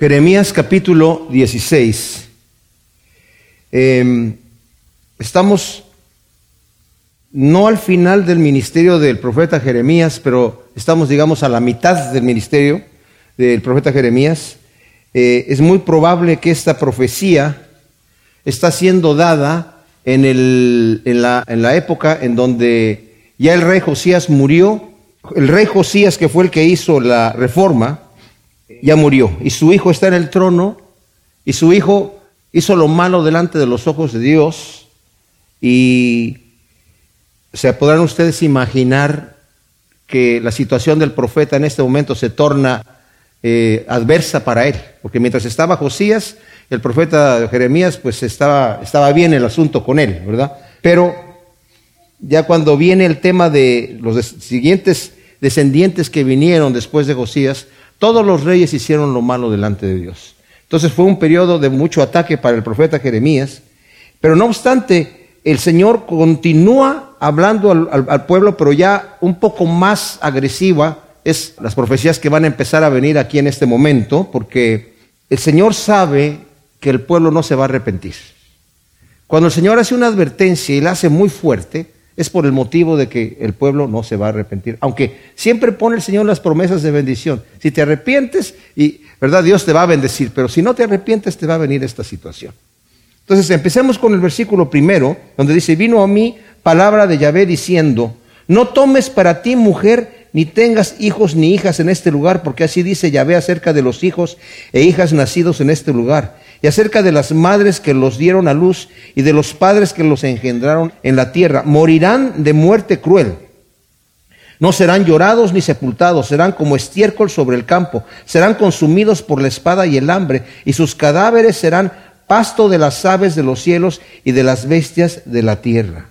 Jeremías capítulo 16. Em, estamos no al final del ministerio del profeta Jeremías, pero estamos, digamos, a la mitad del ministerio del profeta Jeremías. Eh, es muy probable que esta profecía está siendo dada en, en, la, en la época en donde ya el rey Josías murió. El rey Josías, que fue el que hizo la reforma, ya murió y su hijo está en el trono y su hijo hizo lo malo delante de los ojos de Dios y se podrán ustedes imaginar que la situación del profeta en este momento se torna eh, adversa para él, porque mientras estaba Josías, el profeta Jeremías, pues estaba, estaba bien el asunto con él, ¿verdad? Pero ya cuando viene el tema de los siguientes descendientes que vinieron después de Josías, todos los reyes hicieron lo malo delante de Dios. Entonces fue un periodo de mucho ataque para el profeta Jeremías, pero no obstante, el Señor continúa hablando al, pueblo, pero ya un poco más agresiva, es las profecías que van a empezar a venir aquí en este momento, porque el Señor sabe que el pueblo no se va a arrepentir. Cuando el Señor hace una advertencia y la hace muy fuerte, es por el motivo de que el pueblo no se va a arrepentir. Aunque siempre pone el Señor las promesas de bendición. Si te arrepientes, y verdad, Dios te va a bendecir, pero si no te arrepientes, te va a venir esta situación. Entonces, empecemos con el versículo primero, donde dice, vino a mí palabra de Yahvé diciendo, no tomes para ti mujer, ni tengas hijos ni hijas en este lugar, porque así dice Yahvé acerca de los hijos e hijas nacidos en este lugar y acerca de las madres que los dieron a luz y de los padres que los engendraron en la tierra. Morirán de muerte cruel. No serán llorados ni sepultados, serán como estiércol sobre el campo, serán consumidos por la espada y el hambre, y sus cadáveres serán pasto de las aves de los cielos y de las bestias de la tierra.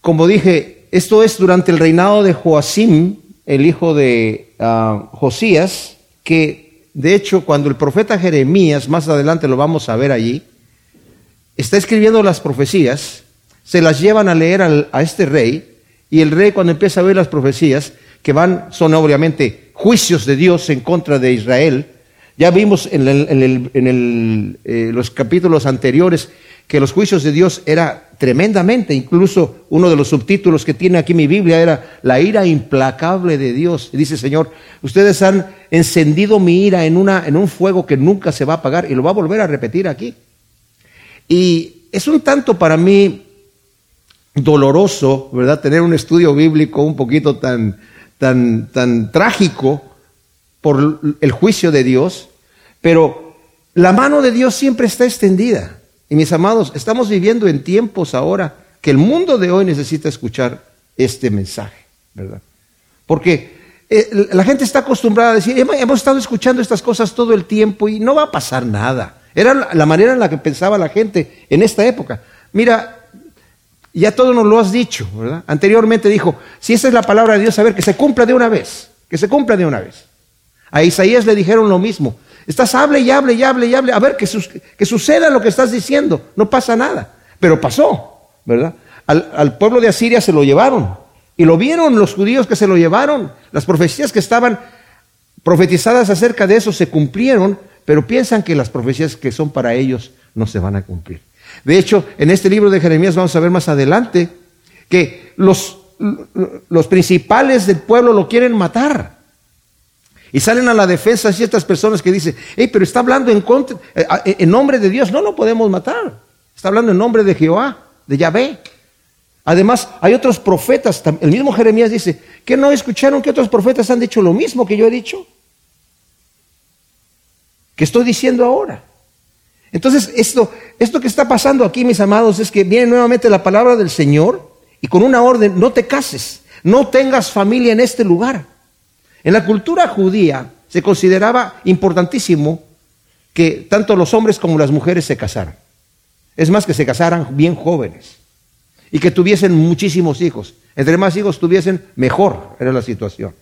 Como dije, esto es durante el reinado de Joacim, el hijo de ah, Josías, que de hecho, cuando el profeta Jeremías, más adelante lo vamos a ver allí, está escribiendo las profecías, se las llevan a leer a este rey, y el rey cuando empieza a ver las profecías, que van, son obviamente juicios de Dios en contra de Israel, ya vimos en, eh, los capítulos anteriores que los juicios de Dios era tremendamente, incluso uno de los subtítulos que tiene aquí mi Biblia era la ira implacable de Dios. dice, Señor, ustedes han encendido mi ira en, una, en un fuego que nunca se va a apagar y lo va a volver a repetir aquí. Y es un tanto para mí doloroso, ¿verdad? Tener un estudio bíblico un poquito tan, tan, tan trágico por el juicio de Dios, pero la mano de Dios siempre está extendida. Y mis amados, estamos viviendo en tiempos ahora que el mundo de hoy necesita escuchar este mensaje, ¿verdad? Porque eh, la gente está acostumbrada a decir, hemos estado escuchando estas cosas todo el tiempo y no va a pasar nada. Era la manera en la que pensaba la gente en esta época. Mira, ya todo nos lo has dicho, ¿verdad? Anteriormente dijo, si esa es la palabra de Dios, a ver, que se cumpla de una vez, que se cumpla de una vez. A Isaías le dijeron lo mismo. Estás hable y hable y hable y hable. A ver, que, suceda lo que estás diciendo. No pasa nada. Pero pasó, ¿verdad? Al, pueblo de Asiria se lo llevaron. Y lo vieron los judíos que se lo llevaron. Las profecías que estaban profetizadas acerca de eso se cumplieron, pero piensan que las profecías que son para ellos no se van a cumplir. De hecho, en este libro de Jeremías vamos a ver más adelante que los principales del pueblo lo quieren matar. Y salen a la defensa ciertas personas que dicen, hey, pero está hablando en, contra, eh, en nombre de Dios, no lo podemos matar. Está hablando en nombre de Jehová, de Yahvé. Además, hay otros profetas, el mismo Jeremías dice, que no escucharon que otros profetas han dicho lo mismo que yo he dicho? Que estoy diciendo ahora. Entonces, esto, esto que está pasando aquí, mis amados, es que viene nuevamente la palabra del Señor y con una orden, no te cases, no tengas familia en este lugar. En la cultura judía se consideraba importantísimo que tanto los hombres como las mujeres se casaran. Es más, que se casaran bien jóvenes y que tuviesen muchísimos hijos. Entre más hijos tuviesen, mejor era la situación.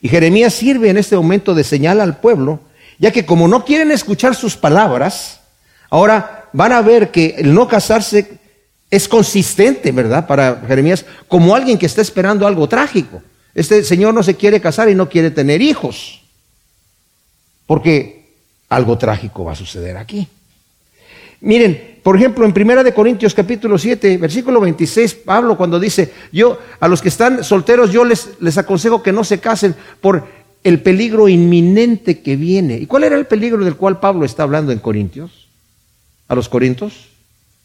Y Jeremías sirve en este momento de señal al pueblo, ya que como no quieren escuchar sus palabras, ahora van a ver que el no casarse es consistente, ¿verdad? Para Jeremías, como alguien que está esperando algo trágico. Este señor no se quiere casar y no quiere tener hijos, porque algo trágico va a suceder aquí. Miren, por ejemplo, en Primera de Corintios capítulo 7, versículo 26, Pablo cuando dice, yo a los que están solteros yo les, les aconsejo que no se casen por el peligro inminente que viene. ¿Y cuál era el peligro del cual Pablo está hablando en Corintios? A los corintios,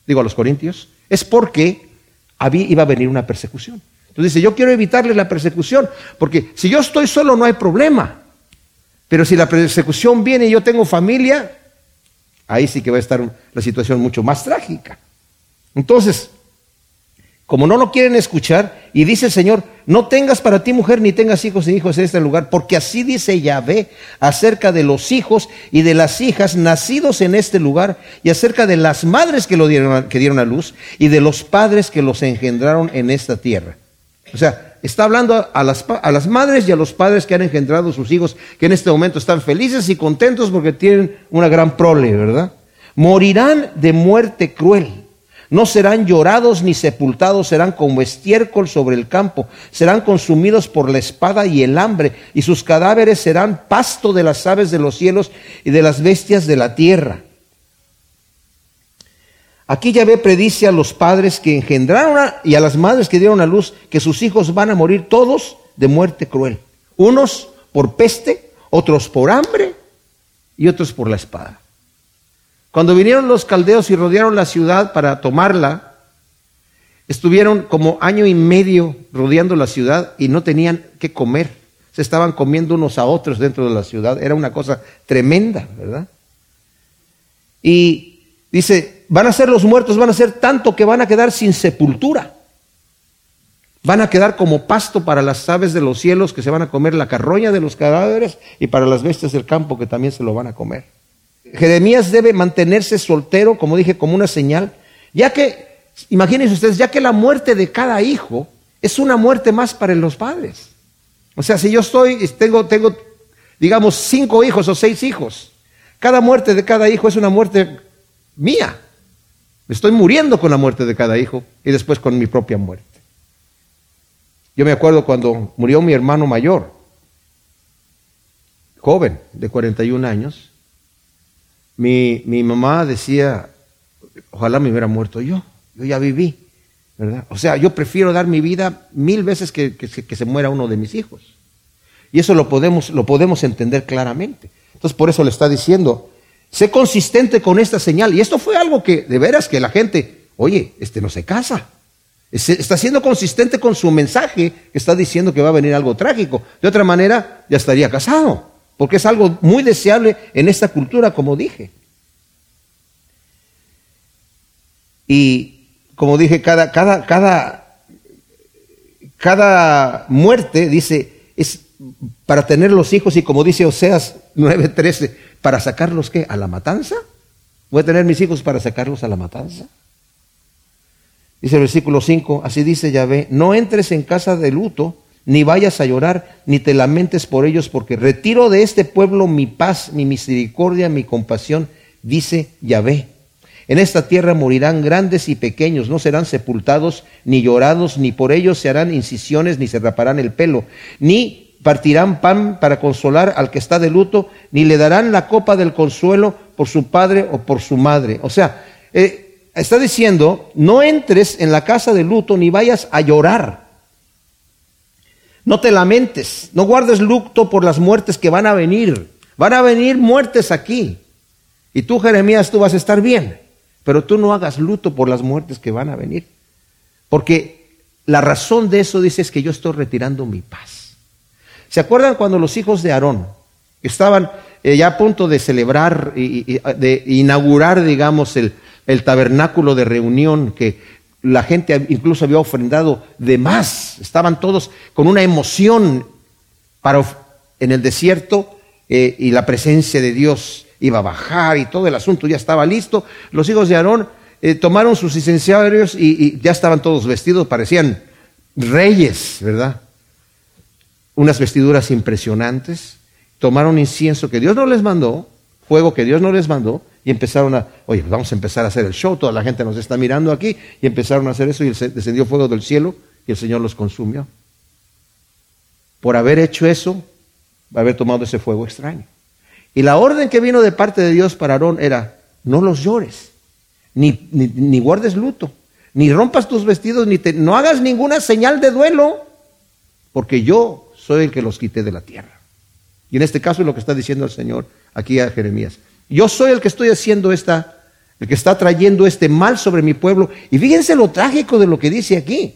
digo a los corintios, es porque había, iba a venir una persecución. Entonces dice, yo quiero evitarle la persecución, porque si yo estoy solo no hay problema. Pero si la persecución viene y yo tengo familia, ahí sí que va a estar la situación mucho más trágica. Entonces, como no lo quieren escuchar, y dice el Señor, no tengas para ti mujer ni tengas hijos ni hijos en este lugar, porque así dice Yahvé acerca de los hijos y de las hijas nacidos en este lugar, y acerca de las madres que, lo que dieron a luz, y de los padres que los engendraron en esta tierra. O sea, está hablando a las, a las madres y a los padres que han engendrado sus hijos, que en este momento están felices y contentos porque tienen una gran prole, ¿verdad? Morirán de muerte cruel no serán llorados ni sepultados, serán como estiércol sobre el campo, serán consumidos por la espada y el hambre, y sus cadáveres serán pasto de las aves de los cielos y de las bestias de la tierra. Aquí Yahvé predice a los padres que engendraron y a las madres que dieron a luz que sus hijos van a morir todos de muerte cruel. Unos por peste, otros por hambre y otros por la espada. Cuando vinieron los caldeos y rodearon la ciudad para tomarla, estuvieron como año y medio rodeando la ciudad y no tenían que comer. Se estaban comiendo unos a otros dentro de la ciudad. Era una cosa tremenda, ¿verdad? Y dice, van a ser los muertos, van a ser tanto que van a quedar sin sepultura. Van a quedar como pasto para las aves de los cielos que se van a comer la carroña de los cadáveres y para las bestias del campo que también se lo van a comer. Jeremías debe mantenerse soltero, como dije, como una señal, ya que, imagínense ustedes, ya que la muerte de cada hijo es una muerte más para los padres. O sea, si yo estoy, tengo, tengo, digamos, cinco hijos o seis hijos, cada muerte de cada hijo es una muerte mía. Estoy muriendo con la muerte de cada hijo y después con mi propia muerte. Yo me acuerdo cuando murió mi hermano mayor, joven, de 41 años, mi, mi mamá decía, ojalá me hubiera muerto yo, yo ya viví, ¿verdad? O sea, yo prefiero dar mi vida mil veces que, que, se muera uno de mis hijos. Y eso lo podemos, lo podemos entender claramente. Entonces, por eso le está diciendo, sé consistente con esta señal. Y esto fue algo que, de veras, que la gente, oye, este no se casa. Está siendo consistente con su mensaje, que está diciendo que va a venir algo trágico. De otra manera, ya estaría casado porque es algo muy deseable en esta cultura, como dije. Y como dije, cada, cada, cada, cada muerte, dice, es para tener los hijos y como dice Oseas 9:13, para sacarlos qué? A la matanza. Voy a tener mis hijos para sacarlos a la matanza. Dice el versículo 5, así dice Yahvé, no entres en casa de luto ni vayas a llorar, ni te lamentes por ellos, porque retiro de este pueblo mi paz, mi misericordia, mi compasión, dice Yahvé. En esta tierra morirán grandes y pequeños, no serán sepultados, ni llorados, ni por ellos se harán incisiones, ni se raparán el pelo, ni partirán pan para consolar al que está de luto, ni le darán la copa del consuelo por su padre o por su madre. O sea, eh, está diciendo, no entres en la casa de luto, ni vayas a llorar. No te lamentes, no guardes luto por las muertes que van a venir. Van a venir muertes aquí. Y tú, Jeremías, tú vas a estar bien. Pero tú no hagas luto por las muertes que van a venir. Porque la razón de eso dice es que yo estoy retirando mi paz. ¿Se acuerdan cuando los hijos de Aarón estaban eh, ya a punto de celebrar y, de inaugurar, digamos, el, tabernáculo de reunión que la gente incluso había ofrendado de más, estaban todos con una emoción para, en el desierto eh, y la presencia de Dios iba a bajar y todo el asunto ya estaba listo. Los hijos de Aarón eh, tomaron sus incenciarios y, y ya estaban todos vestidos, parecían reyes, ¿verdad? Unas vestiduras impresionantes, tomaron incienso que Dios no les mandó, fuego que Dios no les mandó, y empezaron a, oye, pues vamos a empezar a hacer el show, toda la gente nos está mirando aquí, y empezaron a hacer eso y descendió fuego del cielo y el Señor los consumió. por haber hecho eso, haber tomado ese fuego extraño. Y la orden que vino de parte de Dios para Aarón era, no los llores, ni, ni, guardes luto, ni rompas tus vestidos, ni te, no hagas ninguna señal de duelo, porque yo soy el que los quité de la tierra. Y en este caso es lo que está diciendo el Señor aquí a Jeremías. Yo soy el que estoy haciendo esta, el que está trayendo este mal sobre mi pueblo. Y fíjense lo trágico de lo que dice aquí.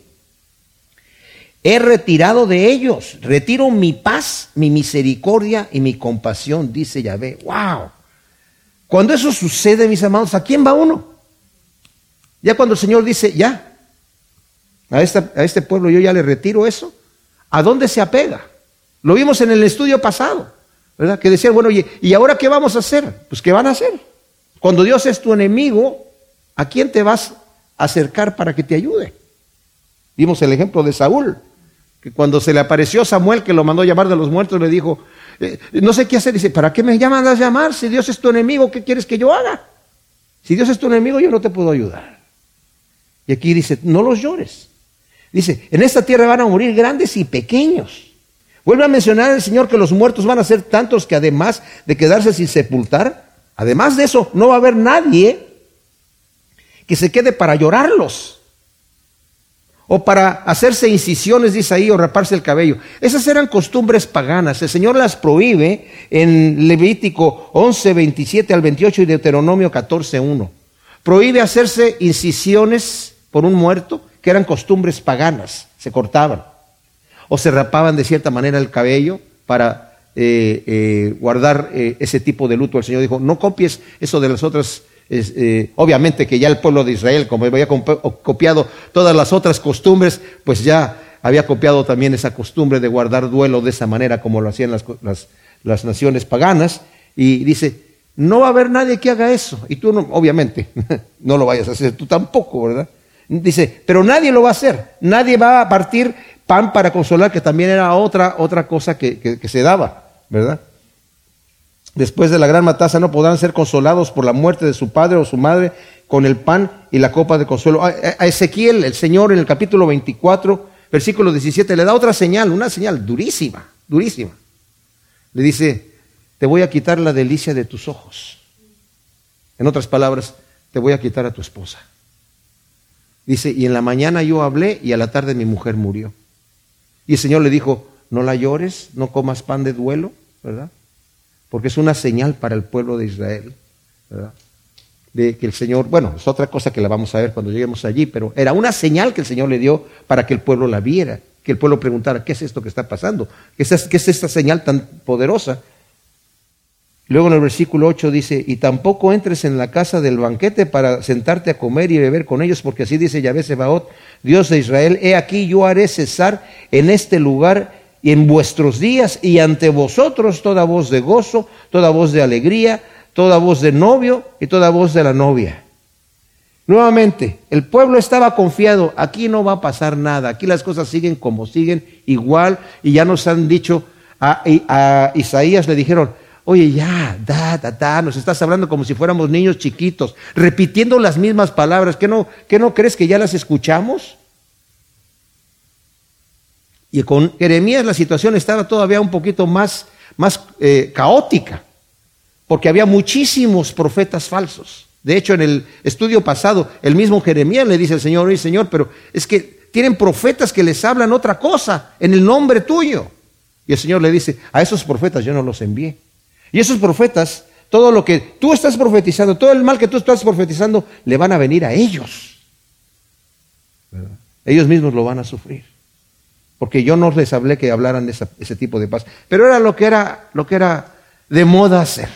He retirado de ellos, retiro mi paz, mi misericordia y mi compasión, dice Yahvé. ¡Wow! Cuando eso sucede, mis amados, ¿a quién va uno? Ya cuando el Señor dice, ya, a, a este pueblo yo ya le retiro eso, ¿a dónde se apega? Lo vimos en el estudio pasado, ¿verdad? Que decían, bueno, ¿y, ¿y ahora qué vamos a hacer? Pues ¿qué van a hacer? Cuando Dios es tu enemigo, ¿a quién te vas a acercar para que te ayude? Vimos el ejemplo de Saúl que cuando se le apareció Samuel, que lo mandó llamar de los muertos, le dijo, eh, no sé qué hacer, dice, ¿para qué me llaman a llamar? Si Dios es tu enemigo, ¿qué quieres que yo haga? Si Dios es tu enemigo, yo no te puedo ayudar. Y aquí dice, no los llores. Dice, en esta tierra van a morir grandes y pequeños. Vuelve a mencionar el Señor que los muertos van a ser tantos que además de quedarse sin sepultar, además de eso, no va a haber nadie que se quede para llorarlos o para hacerse incisiones, dice ahí, o raparse el cabello. Esas eran costumbres paganas. El Señor las prohíbe en Levítico 11, 27 al 28 y Deuteronomio 14, 1. Prohíbe hacerse incisiones por un muerto, que eran costumbres paganas, se cortaban. O se rapaban de cierta manera el cabello para eh, eh, guardar eh, ese tipo de luto. El Señor dijo, no copies eso de las otras obviamente que ya el pueblo de Israel, como había copiado todas las otras costumbres, pues ya había copiado también esa costumbre de guardar duelo de esa manera como lo hacían las, las, naciones paganas. Y dice, no va a haber nadie que haga eso. Y tú, no, obviamente, no lo vayas a hacer, tú tampoco, ¿verdad? Dice, pero nadie lo va a hacer. Nadie va a partir pan para consolar, que también era otra, otra cosa que, que se daba, ¿verdad? Después de la gran matanza no podrán ser consolados por la muerte de su padre o su madre con el pan y la copa de consuelo. A, Ezequiel, el Señor, en el capítulo 24, versículo 17, le da otra señal, una señal durísima, durísima. Le dice, te voy a quitar la delicia de tus ojos. En otras palabras, te voy a quitar a tu esposa. Dice, y en la mañana yo hablé y a la tarde mi mujer murió. Y el Señor le dijo, no la llores, no comas pan de duelo, ¿verdad? porque es una señal para el pueblo de Israel, de que el Señor, bueno, es otra cosa que la vamos a ver cuando lleguemos allí, pero era una señal que el Señor le dio para que el pueblo la viera, que el pueblo preguntara, ¿qué es esto que está pasando? ¿Qué es, qué es esta señal tan poderosa? Luego en el versículo 8 dice, y tampoco entres en la casa del banquete para sentarte a comer y beber con ellos, porque así dice Yahvé Sebaot, Dios de Israel, he aquí yo haré cesar en este lugar y en vuestros días y ante vosotros toda voz de gozo, toda voz de alegría, toda voz de novio y toda voz de la novia. Nuevamente, el pueblo estaba confiado, aquí no va a pasar nada, aquí las cosas siguen como siguen, igual, y ya nos han dicho, a, a Isaías le dijeron, oye ya, da, da, da, nos estás hablando como si fuéramos niños chiquitos, repitiendo las mismas palabras, ¿qué no, qué no crees que ya las escuchamos? Y con Jeremías la situación estaba todavía un poquito más, más eh, caótica, porque había muchísimos profetas falsos. De hecho, en el estudio pasado, el mismo Jeremías le dice al Señor, oye Señor, pero es que tienen profetas que les hablan otra cosa en el nombre tuyo. Y el Señor le dice, a esos profetas yo no los envié. Y esos profetas, todo lo que tú estás profetizando, todo el mal que tú estás profetizando, le van a venir a ellos. Ellos mismos lo van a sufrir porque yo no les hablé que hablaran de ese tipo de paz, pero era lo que era, lo que era de moda hacer.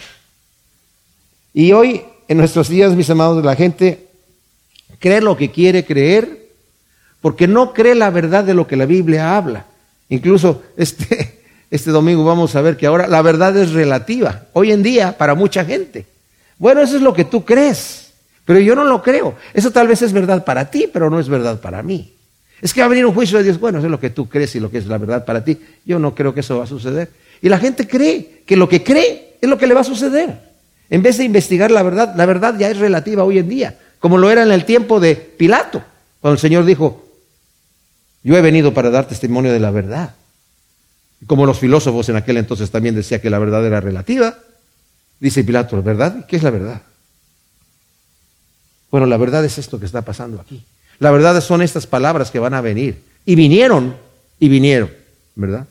Y hoy, en nuestros días, mis amados, la gente cree lo que quiere creer, porque no cree la verdad de lo que la Biblia habla. Incluso este, este domingo vamos a ver que ahora la verdad es relativa, hoy en día, para mucha gente. Bueno, eso es lo que tú crees, pero yo no lo creo. Eso tal vez es verdad para ti, pero no es verdad para mí. Es que va a venir un juicio de Dios. Bueno, eso es lo que tú crees y lo que es la verdad para ti. Yo no creo que eso va a suceder. Y la gente cree que lo que cree es lo que le va a suceder. En vez de investigar la verdad, la verdad ya es relativa hoy en día, como lo era en el tiempo de Pilato, cuando el Señor dijo, yo he venido para dar testimonio de la verdad. Como los filósofos en aquel entonces también decía que la verdad era relativa. Dice Pilato, ¿verdad? ¿Qué es la verdad? Bueno, la verdad es esto que está pasando aquí. La verdad son estas palabras que van a venir. Y vinieron, y vinieron, ¿verdad?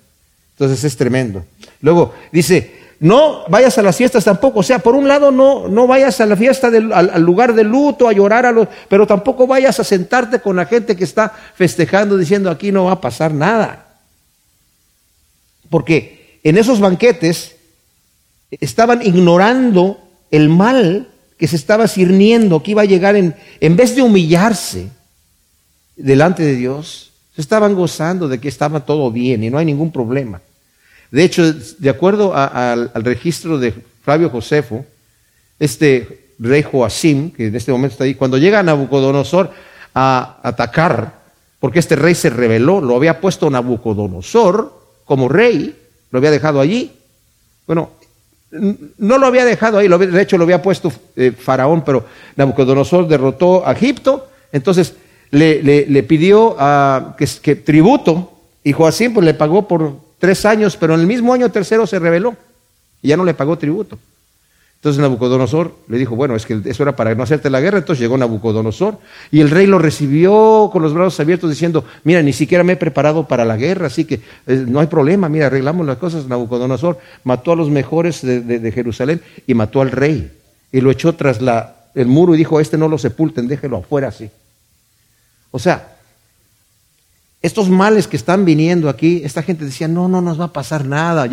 Entonces es tremendo. Luego dice, no vayas a las fiestas tampoco. O sea, por un lado no, no vayas a la fiesta del, al, lugar de luto, a llorar, a los, pero tampoco vayas a sentarte con la gente que está festejando diciendo aquí no va a pasar nada. Porque en esos banquetes estaban ignorando el mal que se estaba cirniendo, que iba a llegar en, en vez de humillarse delante de Dios, se estaban gozando de que estaba todo bien y no hay ningún problema. De hecho, de acuerdo al, registro de Flavio Josefo, este rey Joacim, que en este momento está ahí, cuando llega Nabucodonosor a atacar, porque este rey se rebeló, lo había puesto Nabucodonosor como rey, lo había dejado allí. Bueno, no lo había dejado ahí, de hecho lo había puesto eh, Faraón, pero Nabucodonosor derrotó a Egipto, entonces le, pidió que, tributo, y Joacim pues le pagó por tres años, pero en el mismo año tercero se rebeló y ya no le pagó tributo. Entonces Nabucodonosor le dijo, bueno, es que eso era para no hacerte la guerra, entonces llegó Nabucodonosor y el rey lo recibió con los brazos abiertos diciendo, mira, ni siquiera me he preparado para la guerra, así que eh, no hay problema, mira, arreglamos las cosas. Nabucodonosor mató a los mejores de, Jerusalén y mató al rey y lo echó tras el muro y dijo, este no lo sepulten, déjelo afuera así. O sea, estos males que están viniendo aquí, esta gente decía, no, no nos va a pasar nada.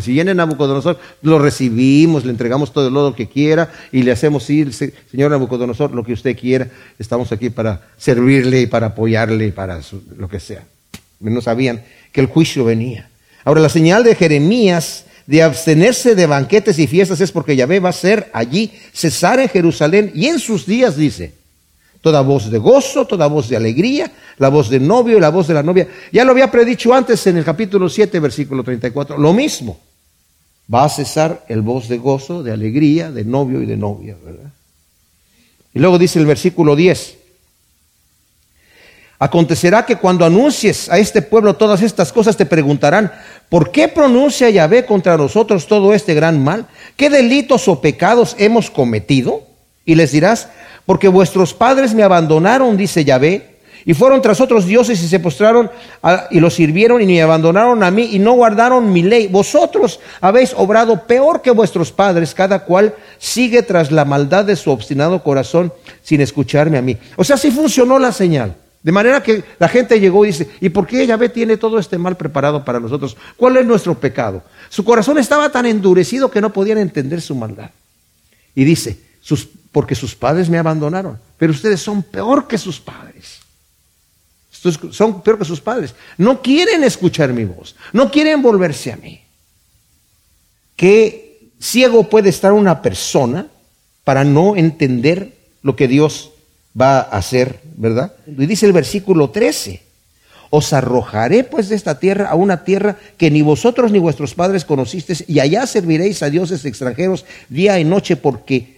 Si viene Nabucodonosor, lo recibimos, le entregamos todo el lodo que quiera y le hacemos ir, señor Nabucodonosor, lo que usted quiera. Estamos aquí para servirle y para apoyarle y para lo que sea. No sabían que el juicio venía. Ahora, la señal de Jeremías de abstenerse de banquetes y fiestas es porque Yahvé va a ser allí, cesar en Jerusalén y en sus días, dice, toda voz de gozo, toda voz de alegría, la voz del novio y la voz de la novia. Ya lo había predicho antes en el capítulo 7, versículo 34, lo mismo. Va a cesar el voz de gozo, de alegría, de novio y de novia, ¿verdad? Y luego dice el versículo 10, Acontecerá que cuando anuncies a este pueblo todas estas cosas te preguntarán, ¿por qué pronuncia Yahvé contra nosotros todo este gran mal? ¿Qué delitos o pecados hemos cometido? Y les dirás, porque vuestros padres me abandonaron, dice Yahvé, y fueron tras otros dioses y se postraron y los sirvieron y me abandonaron a mí y no guardaron mi ley. Vosotros habéis obrado peor que vuestros padres, cada cual sigue tras la maldad de su obstinado corazón sin escucharme a mí. O sea, sí funcionó la señal. De manera que la gente llegó y dice, ¿y por qué Yahvé tiene todo este mal preparado para nosotros? ¿Cuál es nuestro pecado? Su corazón estaba tan endurecido que no podían entender su maldad. Y dice, sus porque sus padres me abandonaron. Pero ustedes son peor que sus padres. Son peor que sus padres. No quieren escuchar mi voz. No quieren volverse a mí. ¿Qué ciego puede estar una persona para no entender lo que Dios va a hacer, verdad? Y dice el versículo 13. Os arrojaré pues de esta tierra a una tierra que ni vosotros ni vuestros padres conocisteis, y allá serviréis a dioses extranjeros día y noche, porque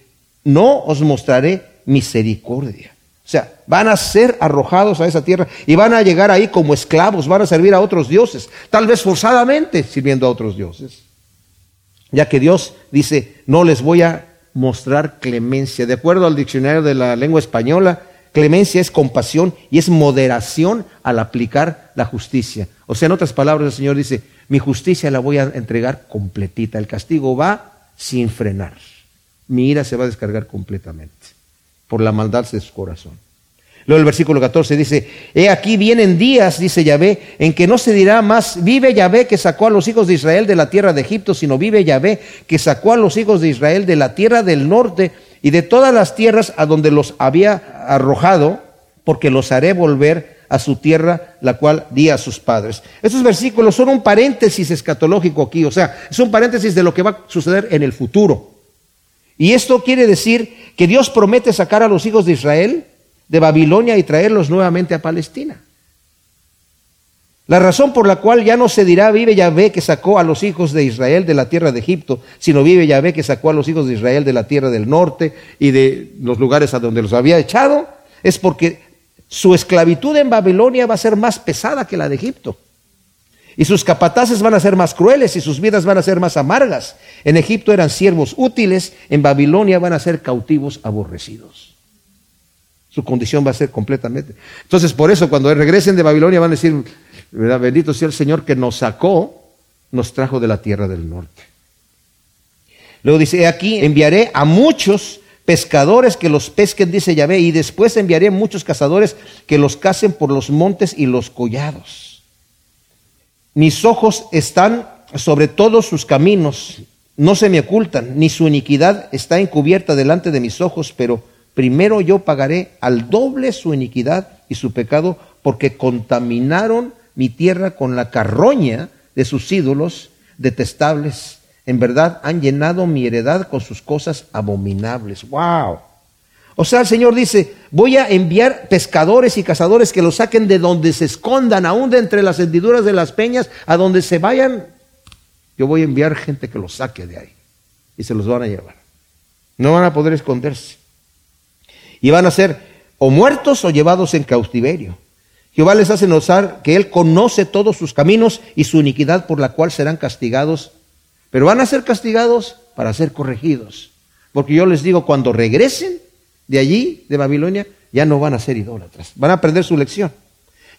no os mostraré misericordia. O sea, van a ser arrojados a esa tierra y van a llegar ahí como esclavos, van a servir a otros dioses, tal vez forzadamente sirviendo a otros dioses. Ya que Dios dice, no les voy a mostrar clemencia. De acuerdo al diccionario de la lengua española, clemencia es compasión y es moderación al aplicar la justicia. O sea, en otras palabras, el Señor dice, mi justicia la voy a entregar completita, el castigo va sin frenar mi ira se va a descargar completamente por la maldad de su corazón. Luego el versículo 14 dice, he aquí vienen días, dice Yahvé, en que no se dirá más, vive Yahvé que sacó a los hijos de Israel de la tierra de Egipto, sino vive Yahvé que sacó a los hijos de Israel de la tierra del norte y de todas las tierras a donde los había arrojado, porque los haré volver a su tierra, la cual di a sus padres. Estos versículos son un paréntesis escatológico aquí, o sea, es un paréntesis de lo que va a suceder en el futuro. Y esto quiere decir que Dios promete sacar a los hijos de Israel de Babilonia y traerlos nuevamente a Palestina. La razón por la cual ya no se dirá vive Yahvé que sacó a los hijos de Israel de la tierra de Egipto, sino vive Yahvé que sacó a los hijos de Israel de la tierra del norte y de los lugares a donde los había echado, es porque su esclavitud en Babilonia va a ser más pesada que la de Egipto. Y sus capataces van a ser más crueles y sus vidas van a ser más amargas. En Egipto eran siervos útiles, en Babilonia van a ser cautivos aborrecidos. Su condición va a ser completamente. Entonces, por eso, cuando regresen de Babilonia van a decir, bendito sea el Señor que nos sacó, nos trajo de la tierra del norte. Luego dice, aquí enviaré a muchos pescadores que los pesquen, dice Yahvé, y después enviaré muchos cazadores que los cacen por los montes y los collados. Mis ojos están sobre todos sus caminos, no se me ocultan, ni su iniquidad está encubierta delante de mis ojos, pero primero yo pagaré al doble su iniquidad y su pecado, porque contaminaron mi tierra con la carroña de sus ídolos detestables en verdad han llenado mi heredad con sus cosas abominables. ¡Wow! O sea, el Señor dice, voy a enviar pescadores y cazadores que los saquen de donde se escondan, aún de entre las hendiduras de las peñas, a donde se vayan. Yo voy a enviar gente que los saque de ahí y se los van a llevar. No van a poder esconderse. Y van a ser o muertos o llevados en cautiverio. Jehová les hace notar que Él conoce todos sus caminos y su iniquidad por la cual serán castigados pero van a ser castigados para ser corregidos. Porque yo les digo, cuando regresen de allí, de Babilonia, ya no van a ser idólatras. Van a aprender su lección.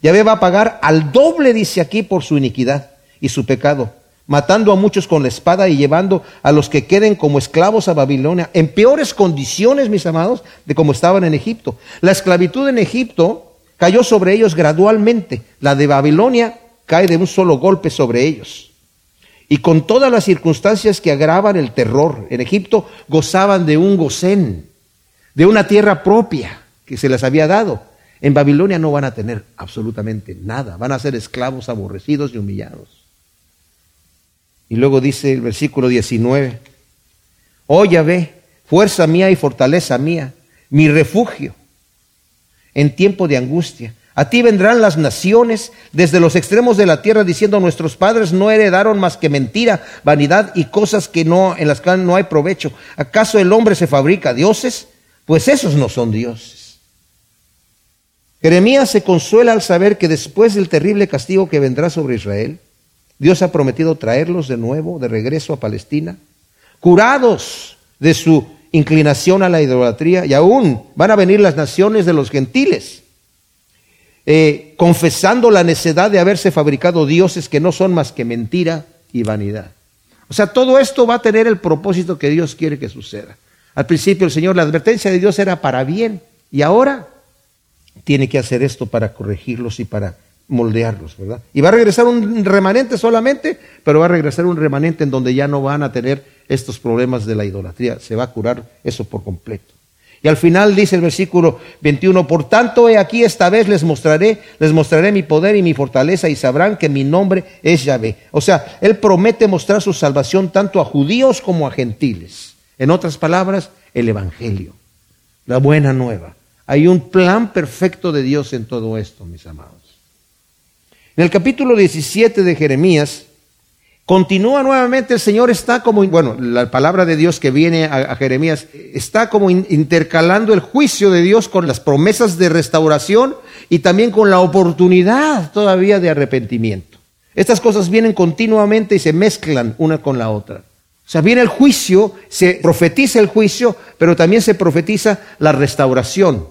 Yahvé va a pagar al doble, dice aquí, por su iniquidad y su pecado, matando a muchos con la espada y llevando a los que queden como esclavos a Babilonia, en peores condiciones, mis amados, de como estaban en Egipto. La esclavitud en Egipto cayó sobre ellos gradualmente. La de Babilonia cae de un solo golpe sobre ellos. Y con todas las circunstancias que agravan el terror, en Egipto gozaban de un gozén, de una tierra propia que se les había dado. En Babilonia no van a tener absolutamente nada, van a ser esclavos aborrecidos y humillados. Y luego dice el versículo 19, oh Yahvé, fuerza mía y fortaleza mía, mi refugio en tiempo de angustia. A ti vendrán las naciones desde los extremos de la tierra diciendo nuestros padres no heredaron más que mentira, vanidad y cosas que no en las que no hay provecho. ¿Acaso el hombre se fabrica dioses? Pues esos no son dioses. Jeremías se consuela al saber que después del terrible castigo que vendrá sobre Israel, Dios ha prometido traerlos de nuevo, de regreso a Palestina, curados de su inclinación a la idolatría, y aún van a venir las naciones de los gentiles eh, confesando la necedad de haberse fabricado dioses que no son más que mentira y vanidad. O sea, todo esto va a tener el propósito que Dios quiere que suceda. Al principio el Señor, la advertencia de Dios era para bien y ahora tiene que hacer esto para corregirlos y para moldearlos, ¿verdad? Y va a regresar un remanente solamente, pero va a regresar un remanente en donde ya no van a tener estos problemas de la idolatría. Se va a curar eso por completo. Y al final dice el versículo 21, por tanto, he aquí esta vez les mostraré, les mostraré mi poder y mi fortaleza y sabrán que mi nombre es Yahvé. O sea, él promete mostrar su salvación tanto a judíos como a gentiles. En otras palabras, el Evangelio, la buena nueva. Hay un plan perfecto de Dios en todo esto, mis amados. En el capítulo 17 de Jeremías, Continúa nuevamente, el Señor está como, bueno, la palabra de Dios que viene a, Jeremías está como intercalando el juicio de Dios con las promesas de restauración y también con la oportunidad todavía de arrepentimiento. Estas cosas vienen continuamente y se mezclan una con la otra. O sea, viene el juicio, se profetiza el juicio, pero también se profetiza la restauración.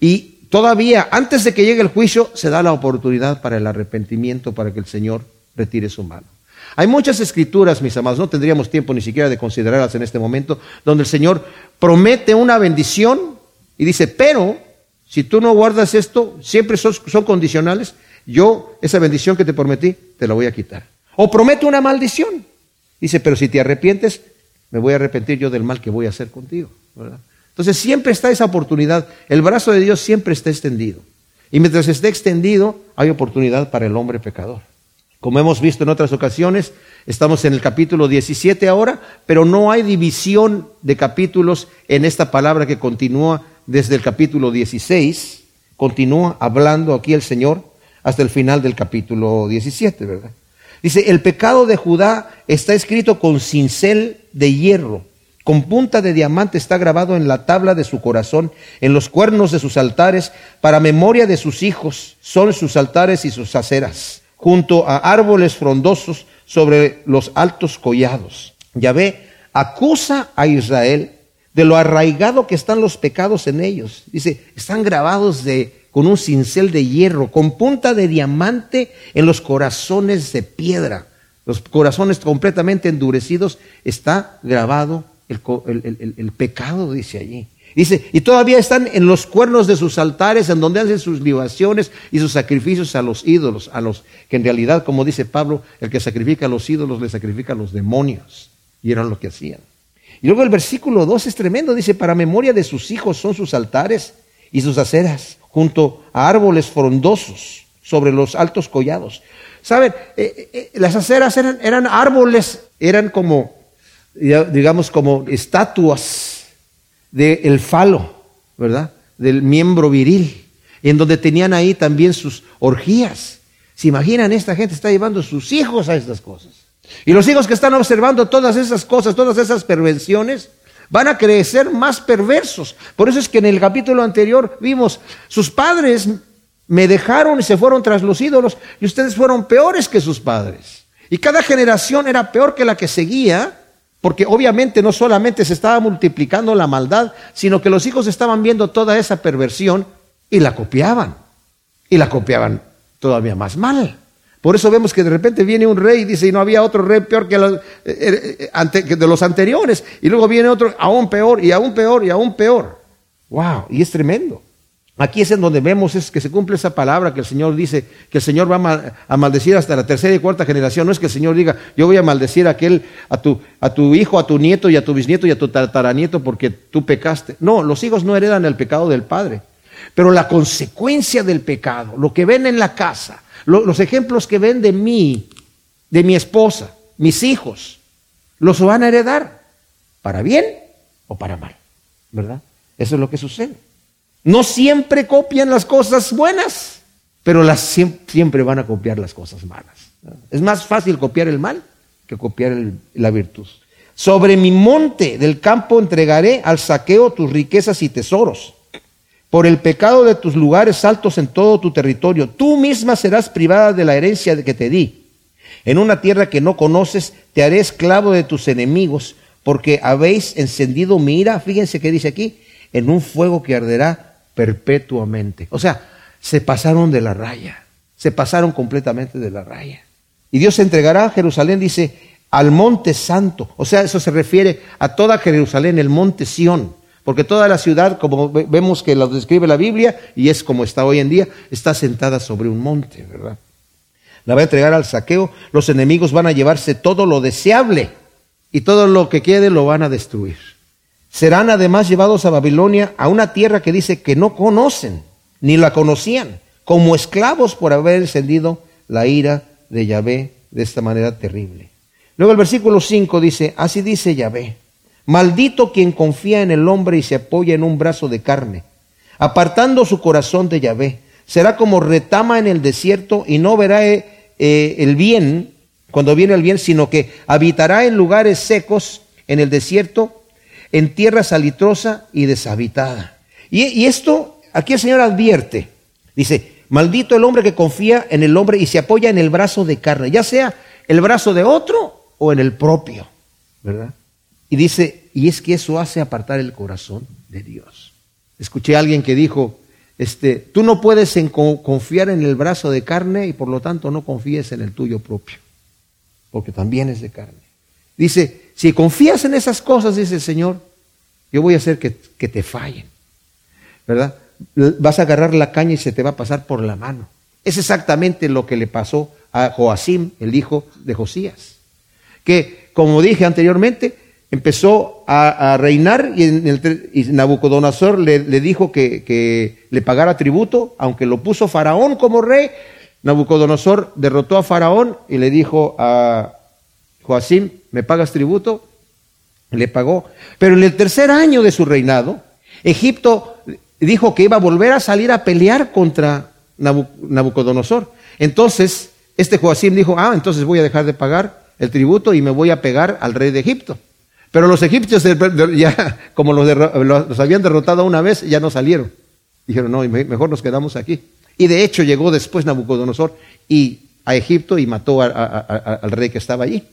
Y todavía, antes de que llegue el juicio, se da la oportunidad para el arrepentimiento, para que el Señor retire su mano. Hay muchas escrituras, mis amados, no tendríamos tiempo ni siquiera de considerarlas en este momento, donde el Señor promete una bendición y dice, pero si tú no guardas esto, siempre son, condicionales, yo esa bendición que te prometí, te la voy a quitar. O promete una maldición. Dice, pero si te arrepientes, me voy a arrepentir yo del mal que voy a hacer contigo. Entonces siempre está esa oportunidad. El brazo de Dios siempre está extendido. Y mientras esté extendido, hay oportunidad para el hombre pecador. Como hemos visto en otras ocasiones, estamos en el capítulo 17 ahora, pero no hay división de capítulos en esta palabra que continúa desde el capítulo 16, continúa hablando aquí el Señor hasta el final del capítulo 17, ¿verdad? Dice, el pecado de Judá está escrito con cincel de hierro, con punta de diamante está grabado en la tabla de su corazón, en los cuernos de sus altares, para memoria de sus hijos, son sus altares y sus aceras. junto a árboles frondosos sobre los altos collados. Yahvé acusa a Israel de lo arraigado que están los pecados en ellos. Dice, están grabados de, con un cincel de hierro, con punta de diamante en los corazones de piedra. Los corazones completamente endurecidos, está grabado el, pecado, dice allí. Dice, y todavía están en los cuernos de sus altares, en donde hacen sus libaciones y sus sacrificios a los ídolos, a los que en realidad, como dice Pablo, el que sacrifica a los ídolos le sacrifica a los demonios. Y eran lo que hacían. Y luego el versículo 2 es tremendo, dice, para memoria de sus hijos son sus altares y sus aceras, junto a árboles frondosos sobre los altos collados. ¿Saben? Eh, eh, eh, las aceras eran, árboles, eran como, digamos, como estatuas del falo, ¿verdad? Del miembro viril, en donde tenían ahí también sus orgías. ¿Se imaginan? Esta gente está llevando sus hijos a estas cosas. Y los hijos que están observando todas esas cosas, todas esas perversiones, van a crecer más perversos. Por eso es que en el capítulo anterior vimos, sus padres me dejaron y se fueron tras los ídolos y ustedes fueron peores que sus padres. Y cada generación era peor que la que seguía porque obviamente no solamente se estaba multiplicando la maldad, sino que los hijos estaban viendo toda esa perversión y la copiaban. Y la copiaban todavía más mal. Por eso vemos que de repente viene un rey y dice, y no había otro rey peor que, los, eh, eh, de los anteriores. Y luego viene otro aún peor y aún peor y aún peor. ¡Wow! Y es tremendo. Aquí es en donde vemos es que se cumple esa palabra que el Señor dice, que el Señor va a maldecir hasta la tercera y cuarta generación. No es que el Señor diga, yo voy a maldecir a a tu, a tu hijo, a tu nieto y a tu bisnieto y a tu tataranieto porque tú pecaste. No, los hijos no heredan el pecado del padre. Pero la consecuencia del pecado, lo que ven en la casa, los ejemplos que ven de mí, de mi esposa, mis hijos, los van a heredar, para bien o para mal, ¿verdad? Eso es lo que sucede. No siempre copian las cosas buenas, pero siempre van a copiar las cosas malas. Es más fácil copiar el mal que copiar la virtud. Sobre mi monte del campo entregaré al saqueo tus riquezas y tesoros. Por el pecado de tus lugares altos en todo tu territorio, tú misma serás privada de la herencia que te di. En una tierra que no conoces, te haré esclavo de tus enemigos, porque habéis encendido mi ira, fíjense que dice aquí, en un fuego que arderá perpetuamente. O sea, se pasaron de la raya, se pasaron completamente de la raya. Y Dios entregará a Jerusalén, dice, al monte santo. O sea, eso se refiere a toda Jerusalén, el monte Sión. Porque toda la ciudad, como vemos que lo describe la Biblia, y es como está hoy en día, está sentada sobre un monte, ¿verdad? La va a entregar al saqueo, los enemigos van a llevarse todo lo deseable y todo lo que quede lo van a destruir. Serán además llevados a Babilonia, a una tierra que dice que no conocen, ni la conocían, como esclavos por haber encendido la ira de Yahvé de esta manera terrible. Luego el versículo 5 dice, así dice Yahvé, maldito quien confía en el hombre y se apoya en un brazo de carne, apartando su corazón de Yahvé, será como retama en el desierto y no verá eh, eh, el bien cuando viene el bien, sino que habitará en lugares secos en el desierto en tierra salitrosa y deshabitada. Y, esto, aquí el Señor advierte, dice, maldito el hombre que confía en el hombre y se apoya en el brazo de carne, ya sea el brazo de otro o en el propio, ¿verdad? Y dice, y es que eso hace apartar el corazón de Dios. Escuché a alguien que dijo, este, tú no puedes confiar en el brazo de carne y por lo tanto no confíes en el tuyo propio, porque también es de carne. Dice, si confías en esas cosas, dice el Señor, yo voy a hacer que, te fallen. ¿Verdad? Vas a agarrar la caña y se te va a pasar por la mano. Es exactamente lo que le pasó a Joacim, el hijo de Josías. Que, como dije anteriormente, empezó a, reinar y, Nabucodonosor le, dijo que, que, le pagara tributo, aunque lo puso Faraón como rey. Nabucodonosor derrotó a Faraón y le dijo a Joacim, ¿me pagas tributo? Le pagó. Pero en el tercer año de su reinado, Egipto dijo que iba a volver a salir a pelear contra Nabucodonosor. Entonces, este Joacim dijo, ah, entonces voy a dejar de pagar el tributo y me voy a pegar al rey de Egipto. Pero los egipcios, ya como los, los habían derrotado una vez, ya no salieron. Dijeron, no, mejor nos quedamos aquí. Y de hecho llegó después Nabucodonosor y a Egipto y mató al rey que estaba allí.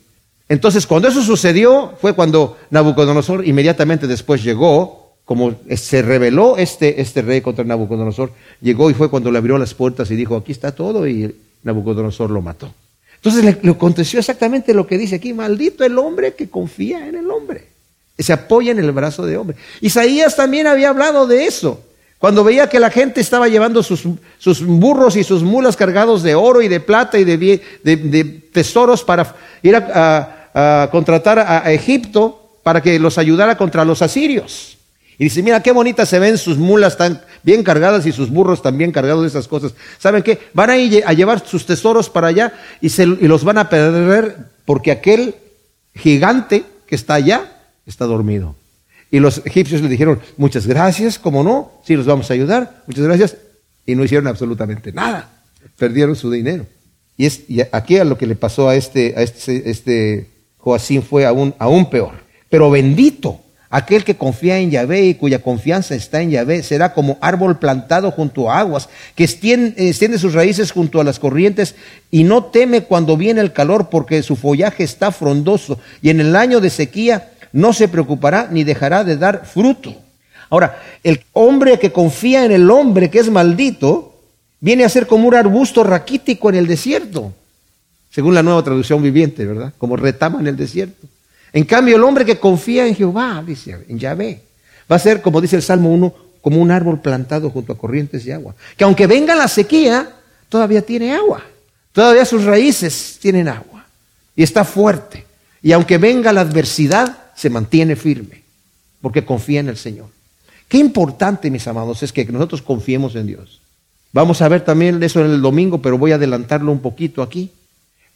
Entonces, cuando eso sucedió, fue cuando Nabucodonosor inmediatamente después llegó, como se rebeló este, este rey contra Nabucodonosor, llegó y fue cuando le abrió las puertas y dijo, aquí está todo, y Nabucodonosor lo mató. Entonces le, aconteció exactamente lo que dice aquí, maldito el hombre que confía en el hombre, se apoya en el brazo de hombre. Isaías también había hablado de eso. Cuando veía que la gente estaba llevando sus, burros y sus mulas cargados de oro y de plata y de, tesoros para ir a, contratar a, Egipto para que los ayudara contra los asirios. Y dice, mira qué bonitas se ven sus mulas tan bien cargadas y sus burros también cargados de esas cosas. ¿Saben qué? Van a ir a llevar sus tesoros para allá y, y los van a perder porque aquel gigante que está allá está dormido. Y los egipcios le dijeron, muchas gracias, como no, sí los vamos a ayudar, muchas gracias. Y no hicieron absolutamente nada. Perdieron su dinero. Y, es, aquí a lo que le pasó a este, a este, este Joacín fue aún, aún peor. Pero bendito aquel que confía en Yahvé y cuya confianza está en Yahvé, será como árbol plantado junto a aguas, que extiende, extiende sus raíces junto a las corrientes y no teme cuando viene el calor porque su follaje está frondoso y en el año de sequía no se preocupará ni dejará de dar fruto. Ahora, el hombre que confía en el hombre que es maldito, viene a ser como un arbusto raquítico en el desierto, según la nueva traducción viviente, ¿verdad? Como retama en el desierto. En cambio, el hombre que confía en Jehová, dice, en Yahvé, va a ser, como dice el Salmo 1, como un árbol plantado junto a corrientes de agua. Que aunque venga la sequía, todavía tiene agua. Todavía sus raíces tienen agua. Y está fuerte. Y aunque venga la adversidad, se mantiene firme, porque confía en el Señor. Qué importante, mis amados, es que nosotros confiemos en Dios. Vamos a ver también eso en el domingo, pero voy a adelantarlo un poquito aquí.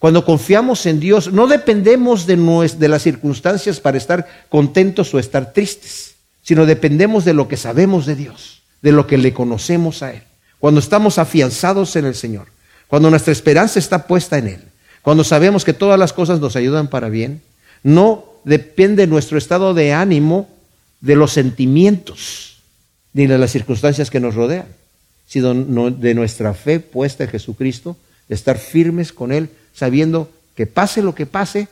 Cuando confiamos en Dios, no dependemos de, de las circunstancias para estar contentos o estar tristes, sino dependemos de lo que sabemos de Dios, de lo que le conocemos a Él. Cuando estamos afianzados en el Señor, cuando nuestra esperanza está puesta en Él, cuando sabemos que todas las cosas nos ayudan para bien, no depende nuestro estado de ánimo de los sentimientos ni de las circunstancias que nos rodean, sino de nuestra fe puesta en Jesucristo, de estar firmes con Él, sabiendo que pase lo que pase,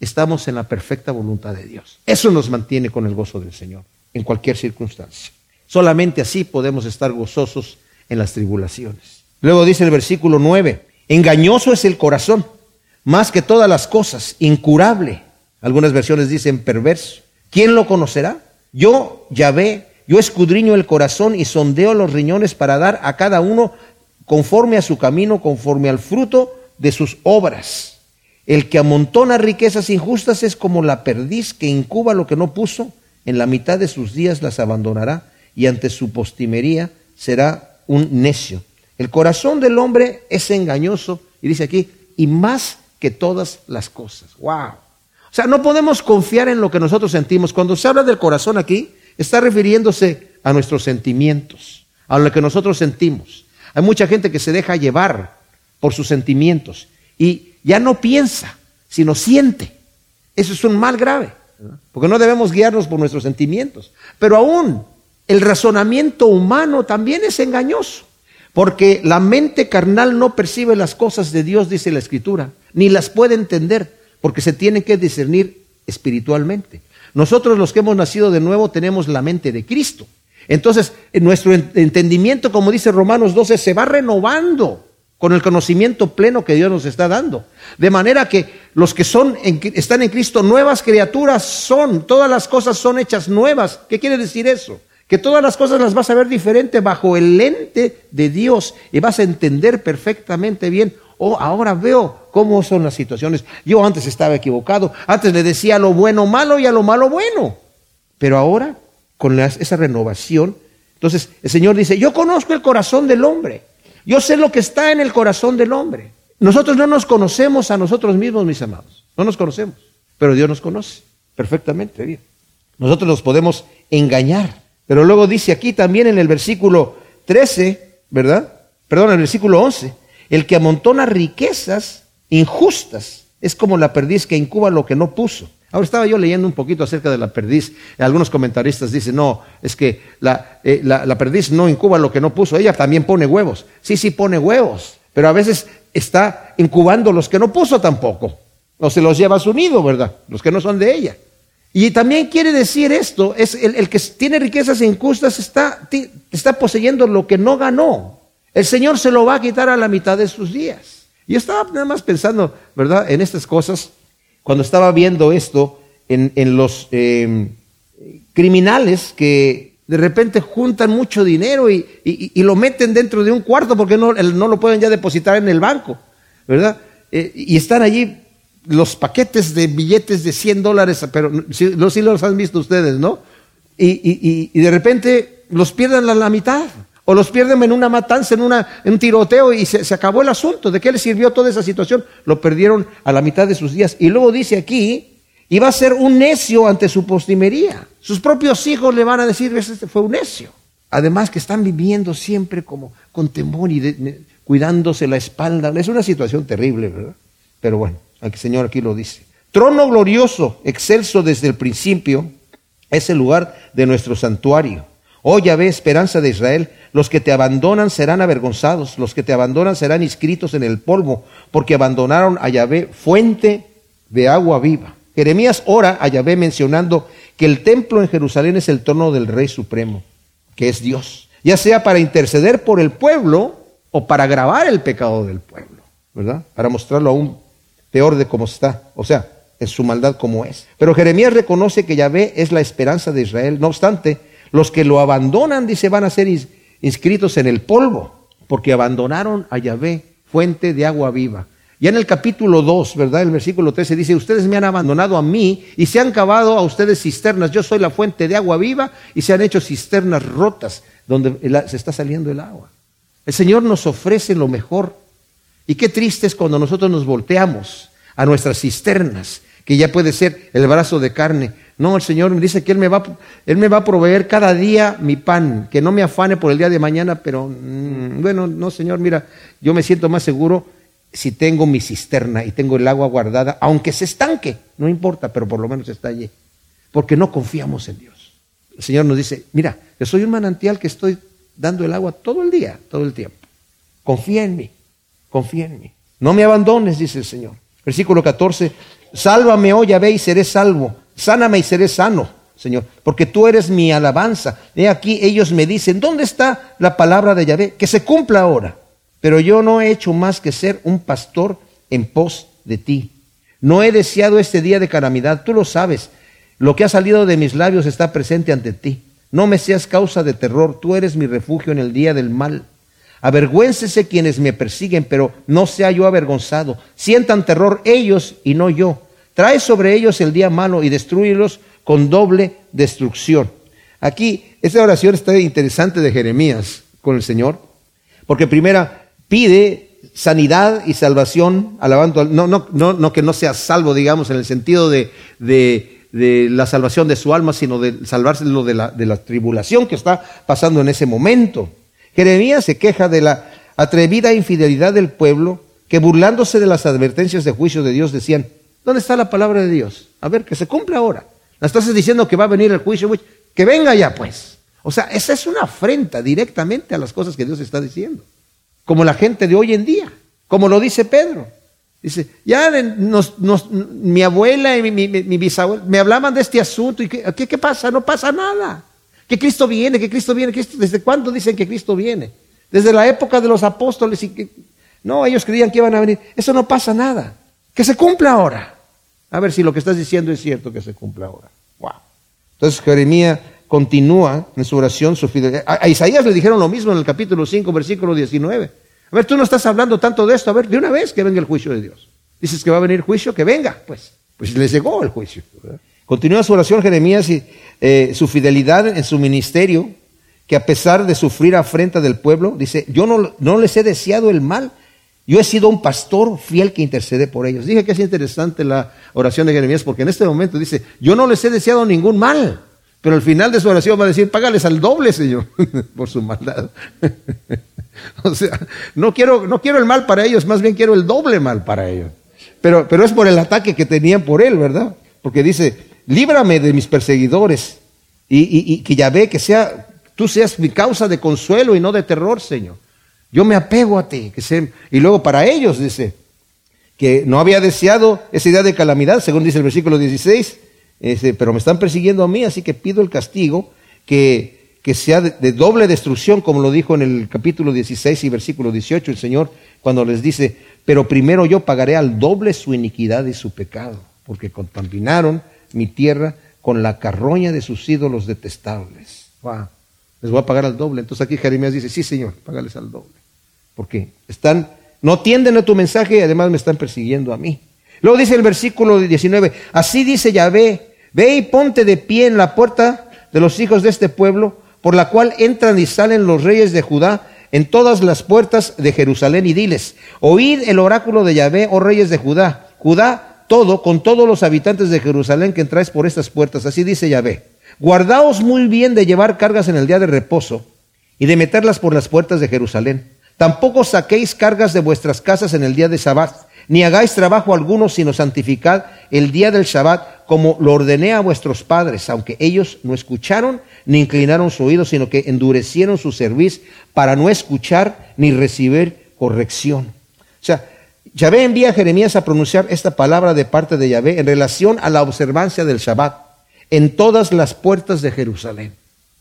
estamos en la perfecta voluntad de Dios. Eso nos mantiene con el gozo del Señor, en cualquier circunstancia. Solamente así podemos estar gozosos en las tribulaciones. Luego dice el versículo 9, engañoso es el corazón, más que todas las cosas, incurable algunas versiones dicen perverso. ¿Quién lo conocerá? Yo, Yahvé, yo escudriño el corazón y sondeo los riñones para dar a cada uno conforme a su camino, conforme al fruto de sus obras. El que amontona riquezas injustas es como la perdiz que incuba lo que no puso, en la mitad de sus días las abandonará y ante su postimería será un necio. El corazón del hombre es engañoso y dice aquí, y más que todas las cosas. ¡Wow! O sea, no podemos confiar en lo que nosotros sentimos. Cuando se habla del corazón aquí, está refiriéndose a nuestros sentimientos, a lo que nosotros sentimos. Hay mucha gente que se deja llevar por sus sentimientos y ya no piensa, sino siente. Eso es un mal grave, porque no debemos guiarnos por nuestros sentimientos. Pero aún el razonamiento humano también es engañoso, porque la mente carnal no percibe las cosas de Dios, dice la Escritura, ni las puede entender porque se tiene que discernir espiritualmente. Nosotros los que hemos nacido de nuevo tenemos la mente de Cristo. Entonces, nuestro entendimiento, como dice Romanos 12, se va renovando con el conocimiento pleno que Dios nos está dando. De manera que los que son están en Cristo, nuevas criaturas son, todas las cosas son hechas nuevas. ¿Qué quiere decir eso? Que todas las cosas las vas a ver diferente bajo el lente de Dios y vas a entender perfectamente bien oh, ahora veo cómo son las situaciones. Yo antes estaba equivocado, antes le decía lo bueno malo y a lo malo bueno, pero ahora con esa renovación, entonces el Señor dice, yo conozco el corazón del hombre, yo sé lo que está en el corazón del hombre. Nosotros no nos conocemos a nosotros mismos, mis amados, no nos conocemos, pero Dios nos conoce perfectamente bien. Nosotros los podemos engañar, pero luego dice aquí también en el versículo 13, ¿verdad? Perdón, en el versículo 11, el que amontona riquezas injustas es como la perdiz que incuba lo que no puso. Ahora estaba yo leyendo un poquito acerca de la perdiz. Algunos comentaristas dicen, no, es que eh, la, perdiz no incuba lo que no puso. Ella también pone huevos. Sí, sí pone huevos. Pero a veces está incubando los que no puso tampoco. O se los lleva a su nido, ¿verdad? Los que no son de ella. Y también quiere decir esto, es el, que tiene riquezas injustas está, está poseyendo lo que no ganó. El Señor se lo va a quitar a la mitad de sus días. Y estaba nada más pensando, ¿verdad?, en estas cosas, cuando estaba viendo esto en, los em, criminales que de repente juntan mucho dinero y, lo meten dentro de un cuarto porque no, no, lo pueden ya depositar en el banco, ¿verdad? Eh, y están allí los paquetes de billetes de 100 dólares, pero si, sí los han visto ustedes, ¿no? Y, de repente los pierden a la mitad. O los pierden en una matanza, en, una, un tiroteo y se, acabó el asunto. ¿De qué les sirvió toda esa situación? Lo perdieron a la mitad de sus días. Y luego dice aquí, iba a ser un necio ante su postimería. Sus propios hijos le van a decir, este fue un necio. Además que están viviendo siempre como con temor y cuidándose la espalda. Es una situación terrible, ¿verdad? Pero bueno. El Señor aquí lo dice. Trono glorioso, excelso desde el principio, es el lugar de nuestro santuario. Oh Yahvé, esperanza de Israel, los que te abandonan serán avergonzados, los que te abandonan serán inscritos en el polvo, porque abandonaron a Yahvé, fuente de agua viva. Jeremías ora a Yahvé mencionando que el templo en Jerusalén es el trono del Rey Supremo, que es Dios, ya sea para interceder por el pueblo o para agravar el pecado del pueblo, ¿verdad? Para mostrarlo aún peor de cómo está, o sea, en su maldad como es. Pero Jeremías reconoce que Yahvé es la esperanza de Israel. No obstante, los que lo abandonan, dice, van a ser inscritos en el polvo, porque abandonaron a Yahvé, fuente de agua viva. Ya en el capítulo 2, ¿verdad? El versículo 13 dice, ustedes me han abandonado a mí y se han cavado a ustedes cisternas. Yo soy la fuente de agua viva y se han hecho cisternas rotas donde se está saliendo el agua. El Señor nos ofrece lo mejor y qué triste es cuando nosotros nos volteamos a nuestras cisternas, que ya puede ser el brazo de carne. No, el Señor me dice que Él me va, Él me va a proveer cada día mi pan, que no me afane por el día de mañana, pero mm, bueno, no, Señor, mira, yo me siento más seguro si tengo mi cisterna y tengo el agua guardada, aunque se estanque, no importa, pero por lo menos está allí, porque no confiamos en Dios. El Señor nos dice, mira, yo soy un manantial que estoy dando el agua todo el día, todo el tiempo. Confía en mí confía en mí. No me abandones, dice el Señor. Versículo 14, sálvame, oh Yahvé, y seré salvo. Sáname y seré sano, Señor, porque tú eres mi alabanza. He aquí, ellos me dicen, ¿dónde está la palabra de Yahvé? Que se cumpla ahora. Pero yo no he hecho más que ser un pastor en pos de ti. No he deseado este día de calamidad, tú lo sabes. Lo que ha salido de mis labios está presente ante ti. No me seas causa de terror, tú eres mi refugio en el día del mal. Avergüéncese quienes me persiguen, pero no sea yo avergonzado. Sientan terror ellos y no yo. Trae sobre ellos el día malo y destruyelos con doble destrucción. Aquí, esta oración está interesante de Jeremías con el Señor, porque primera pide sanidad y salvación, alabando, no, no, que no sea salvo, digamos, en el sentido de, de, de la salvación de su alma, sino de salvárselo de la, de la tribulación que está pasando en ese momento. Jeremías se queja de la atrevida infidelidad del pueblo que burlándose de las advertencias de juicio de Dios decían, ¿dónde está la palabra de Dios? A ver, que se cumpla ahora. ¿La estás diciendo que va a venir el juicio, que venga ya pues. O sea, esa es una afrenta directamente a las cosas que Dios está diciendo. Como la gente de hoy en día, como lo dice Pedro. Dice, ya mi abuela y mi, bisabuela me hablaban de este asunto y ¿qué, ¿qué pasa? No pasa nada. Que Cristo viene, que Cristo viene, Cristo, ¿desde cuándo dicen que Cristo viene? Desde la época de los apóstoles y que no, ellos creían que iban a venir. Eso no pasa nada. Que se cumpla ahora. A ver si lo que estás diciendo es cierto que se cumpla ahora. Wow. Entonces Jeremías continúa en su oración su fidelidad. A, Isaías le dijeron lo mismo en el capítulo 5, versículo 19. A ver, tú no estás hablando tanto de esto. A ver, de una vez que venga el juicio de Dios. Dices que va a venir juicio, que venga. Pues, pues les llegó el juicio. Continúa su oración Jeremías y eh, su fidelidad en su ministerio, que a pesar de sufrir afrenta del pueblo, dice, yo no, no les he deseado el mal, yo he sido un pastor fiel que intercede por ellos. Dije que es interesante la oración de Jeremías porque en este momento dice, yo no les he deseado ningún mal, pero al final de su oración va a decir, págales al doble, Señor, por su maldad. o sea, no quiero, no quiero el mal para ellos, más bien quiero el doble mal para ellos. Pero, pero es por el ataque que tenían por él, ¿verdad? Porque dice, líbrame de mis perseguidores y, que ya ve que sea, tú seas mi causa de consuelo y no de terror, Señor. Yo me apego a ti. Y luego para ellos dice que no había deseado esa idea de calamidad, según dice el versículo 16, pero me están persiguiendo a mí, así que pido el castigo que, que sea de, de, doble destrucción, como lo dijo en el capítulo 16 y versículo 18 el Señor, cuando les dice, pero primero yo pagaré al doble su iniquidad y su pecado, porque contaminaron mi tierra con la carroña de sus ídolos detestables. Wow. Les voy a pagar al doble. Entonces aquí Jeremías dice, sí Señor, págales al doble. Porque están, no atienden a tu mensaje y además me están persiguiendo a mí. Luego dice el versículo 19, así dice Yahvé, ve y ponte de pie en la puerta de los hijos de este pueblo, por la cual entran y salen los reyes de Judá en todas las puertas de Jerusalén y diles, oíd el oráculo de Yahvé, oh reyes de Judá, Judá todo, con todos los habitantes de Jerusalén que entráis por estas puertas, así dice Yahvé, guardaos muy bien de llevar cargas en el día de reposo y de meterlas por las puertas de Jerusalén Tampoco saquéis cargas de vuestras casas en el día de Sabbat, ni hagáis trabajo alguno, sino santificad el día del Sabbat, como lo ordené a vuestros padres, aunque ellos no escucharon ni inclinaron su oído, sino que endurecieron su cerviz para no escuchar ni recibir corrección. O sea, Yahvé envía a Jeremías a pronunciar esta palabra de parte de Yahvé en relación a la observancia del Sabbat en todas las puertas de Jerusalén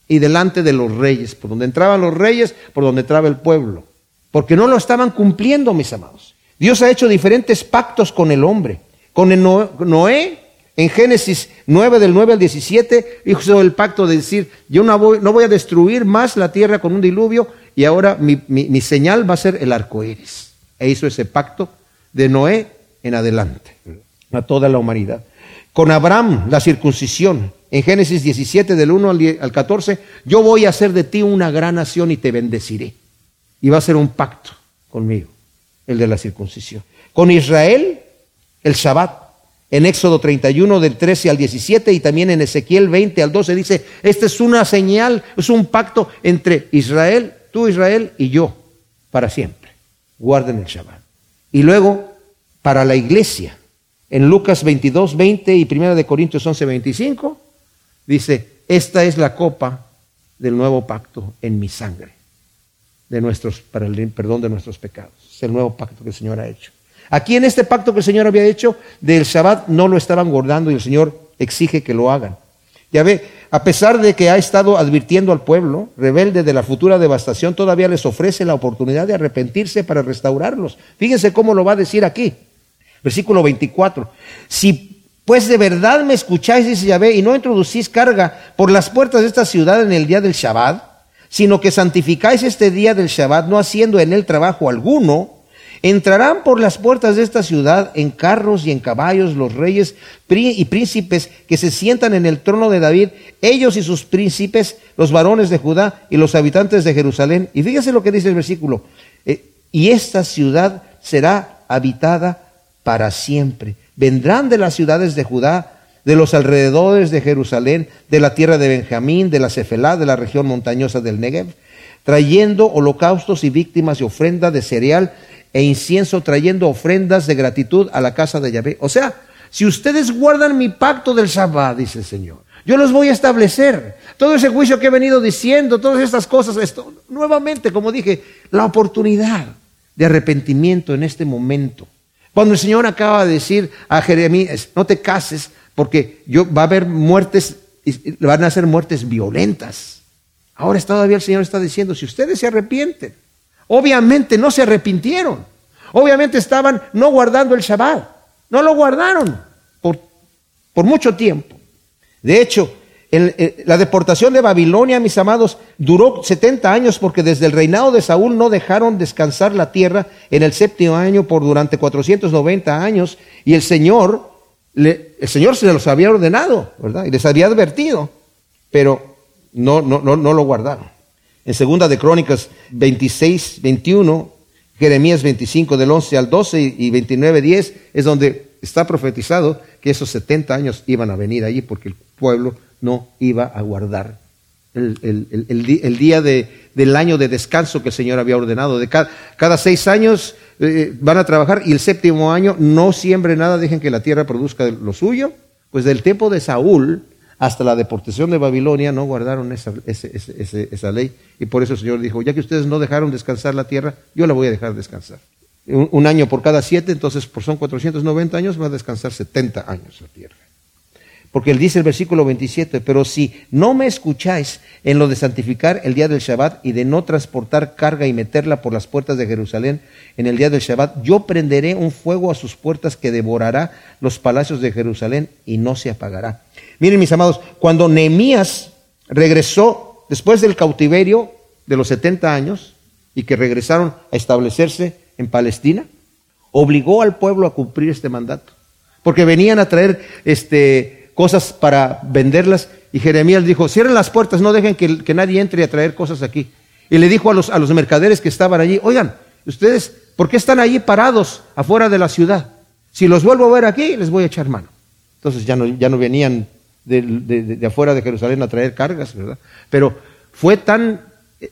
y delante de los reyes, por donde entraban los reyes, por donde entraba el pueblo porque no lo estaban cumpliendo, mis amados. Dios ha hecho diferentes pactos con el hombre. Con Noé, en Génesis 9, del 9 al 17, hizo el pacto de decir, yo no voy, no voy a destruir más la tierra con un diluvio y ahora mi, mi señal va a ser el arco iris. E hizo ese pacto de Noé en adelante, a toda la humanidad. Con Abraham, la circuncisión. En Génesis 17, del 1 al 14, yo voy a hacer de ti una gran nación y te bendeciré y va a ser un pacto conmigo, el de la circuncisión. Con Israel, el Shabbat. En Éxodo 31 del 13 al 17 y también en Ezequiel 20 al 12 dice, esta es una señal, es un pacto entre Israel, tú Israel y yo, para siempre. Guarden el Shabbat. Y luego, para la iglesia, en Lucas 22, 20 y 1 de Corintios 11, 25, dice, esta es la copa del nuevo pacto en mi sangre de nuestros, para el perdón de nuestros pecados. Es el nuevo pacto que el Señor ha hecho. Aquí en este pacto que el Señor había hecho, del Shabbat no lo estaban guardando y el Señor exige que lo hagan. Ya ve, a pesar de que ha estado advirtiendo al pueblo rebelde de la futura devastación, todavía les ofrece la oportunidad de arrepentirse para restaurarlos. Fíjense cómo lo va a decir aquí. Versículo 24. Si pues de verdad me escucháis, dice Yahvé, y no introducís carga por las puertas de esta ciudad en el día del Shabbat, sino que santificáis este día del Shabbat, no haciendo en él trabajo alguno, entrarán por las puertas de esta ciudad en carros y en caballos los reyes y príncipes que se sientan en el trono de David, ellos y sus príncipes, los varones de Judá y los habitantes de Jerusalén. Y fíjese lo que dice el versículo, eh, y esta ciudad será habitada para siempre. Vendrán de las ciudades de Judá de los alrededores de Jerusalén, de la tierra de Benjamín, de la Cefelá, de la región montañosa del Negev, trayendo holocaustos y víctimas y ofrenda de cereal e incienso, trayendo ofrendas de gratitud a la casa de Yahvé. O sea, si ustedes guardan mi pacto del Shabbat, dice el Señor, yo los voy a establecer. Todo ese juicio que he venido diciendo, todas estas cosas, esto, nuevamente, como dije, la oportunidad de arrepentimiento en este momento. Cuando el Señor acaba de decir a Jeremías, no te cases porque yo, va a haber muertes, van a ser muertes violentas. Ahora todavía el Señor está diciendo, si ustedes se arrepienten, obviamente no se arrepintieron, obviamente estaban no guardando el Shabbat, no lo guardaron por, por mucho tiempo. De hecho, la deportación de Babilonia, mis amados, duró 70 años porque desde el reinado de Saúl no dejaron descansar la tierra en el séptimo año por durante 490 años y el Señor el Señor se los había ordenado, ¿verdad? Y les había advertido, pero no, no, no, no lo guardaron. En segunda de Crónicas 26, 21, Jeremías 25 del 11 al 12 y 29, 10 es donde está profetizado que esos 70 años iban a venir allí porque el pueblo no iba a guardar el, día del año de descanso que el Señor había ordenado. De cada, seis años eh, van a trabajar y el séptimo año no siembre nada, dejen que la tierra produzca lo suyo. Pues del tiempo de Saúl hasta la deportación de Babilonia no guardaron esa, esa, ley y por eso el Señor dijo, ya que ustedes no dejaron descansar la tierra, yo la voy a dejar descansar. Un, año por cada siete, entonces por son 490 años, va a descansar 70 años la tierra. Porque él dice el versículo 27, pero si no me escucháis en lo de santificar el día del Shabbat y de no transportar carga y meterla por las puertas de Jerusalén en el día del Shabbat, yo prenderé un fuego a sus puertas que devorará los palacios de Jerusalén y no se apagará. Miren mis amados, cuando Nehemías regresó después del cautiverio de los 70 años y que regresaron a establecerse en Palestina, obligó al pueblo a cumplir este mandato. Porque venían a traer este, cosas para venderlas. Y Jeremías dijo, cierren las puertas, no dejen que, nadie entre a traer cosas aquí. Y le dijo a los, a los mercaderes que estaban allí, oigan, ustedes, ¿por qué están allí parados afuera de la ciudad? Si los vuelvo a ver aquí, les voy a echar mano. Entonces ya no, ya no venían de, afuera de Jerusalén a traer cargas, ¿verdad? Pero fue tan,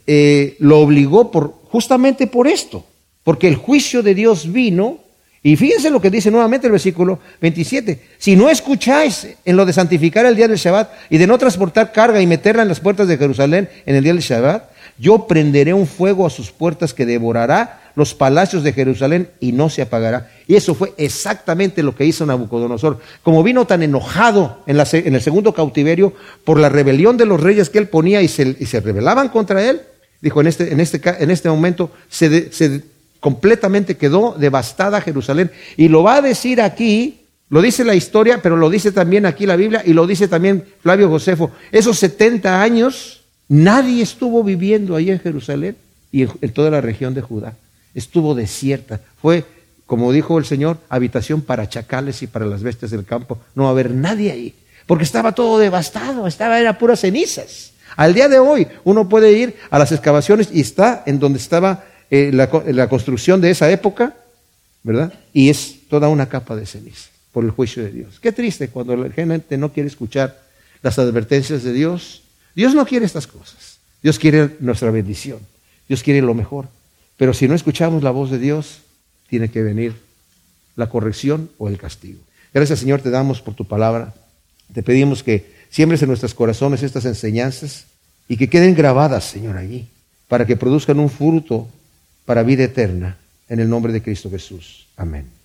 eh, lo obligó por, justamente por esto, porque el juicio de Dios vino y fíjense lo que dice nuevamente el versículo 27. Si no escucháis en lo de santificar el día del Shabbat y de no transportar carga y meterla en las puertas de Jerusalén en el día del Shabbat, yo prenderé un fuego a sus puertas que devorará los palacios de Jerusalén y no se apagará. Y eso fue exactamente lo que hizo Nabucodonosor. Como vino tan enojado en, el segundo cautiverio por la rebelión de los reyes que él ponía y se, rebelaban contra él, dijo en este, este, este momento se completamente quedó devastada Jerusalén. Y lo va a decir aquí, lo dice la historia, pero lo dice también aquí la Biblia y lo dice también Flavio Josefo. Esos 70 años, nadie estuvo viviendo ahí en Jerusalén y en, toda la región de Judá. Estuvo desierta. Fue, como dijo el Señor, habitación para chacales y para las bestias del campo. No va a haber nadie ahí, porque estaba todo devastado, estaba, era puras cenizas. Al día de hoy uno puede ir a las excavaciones y está en donde estaba eh, la, construcción de esa época, ¿verdad? Y es toda una capa de ceniza por el juicio de Dios. Qué triste cuando la gente no quiere escuchar las advertencias de Dios. Dios no quiere estas cosas. Dios quiere nuestra bendición. Dios quiere lo mejor. Pero si no escuchamos la voz de Dios, tiene que venir la corrección o el castigo. Gracias Señor te damos por tu palabra. Te pedimos que siembres en nuestros corazones estas enseñanzas y que queden grabadas, Señor, allí, para que produzcan un fruto para vida eterna, en el nombre de Cristo Jesús. Amén.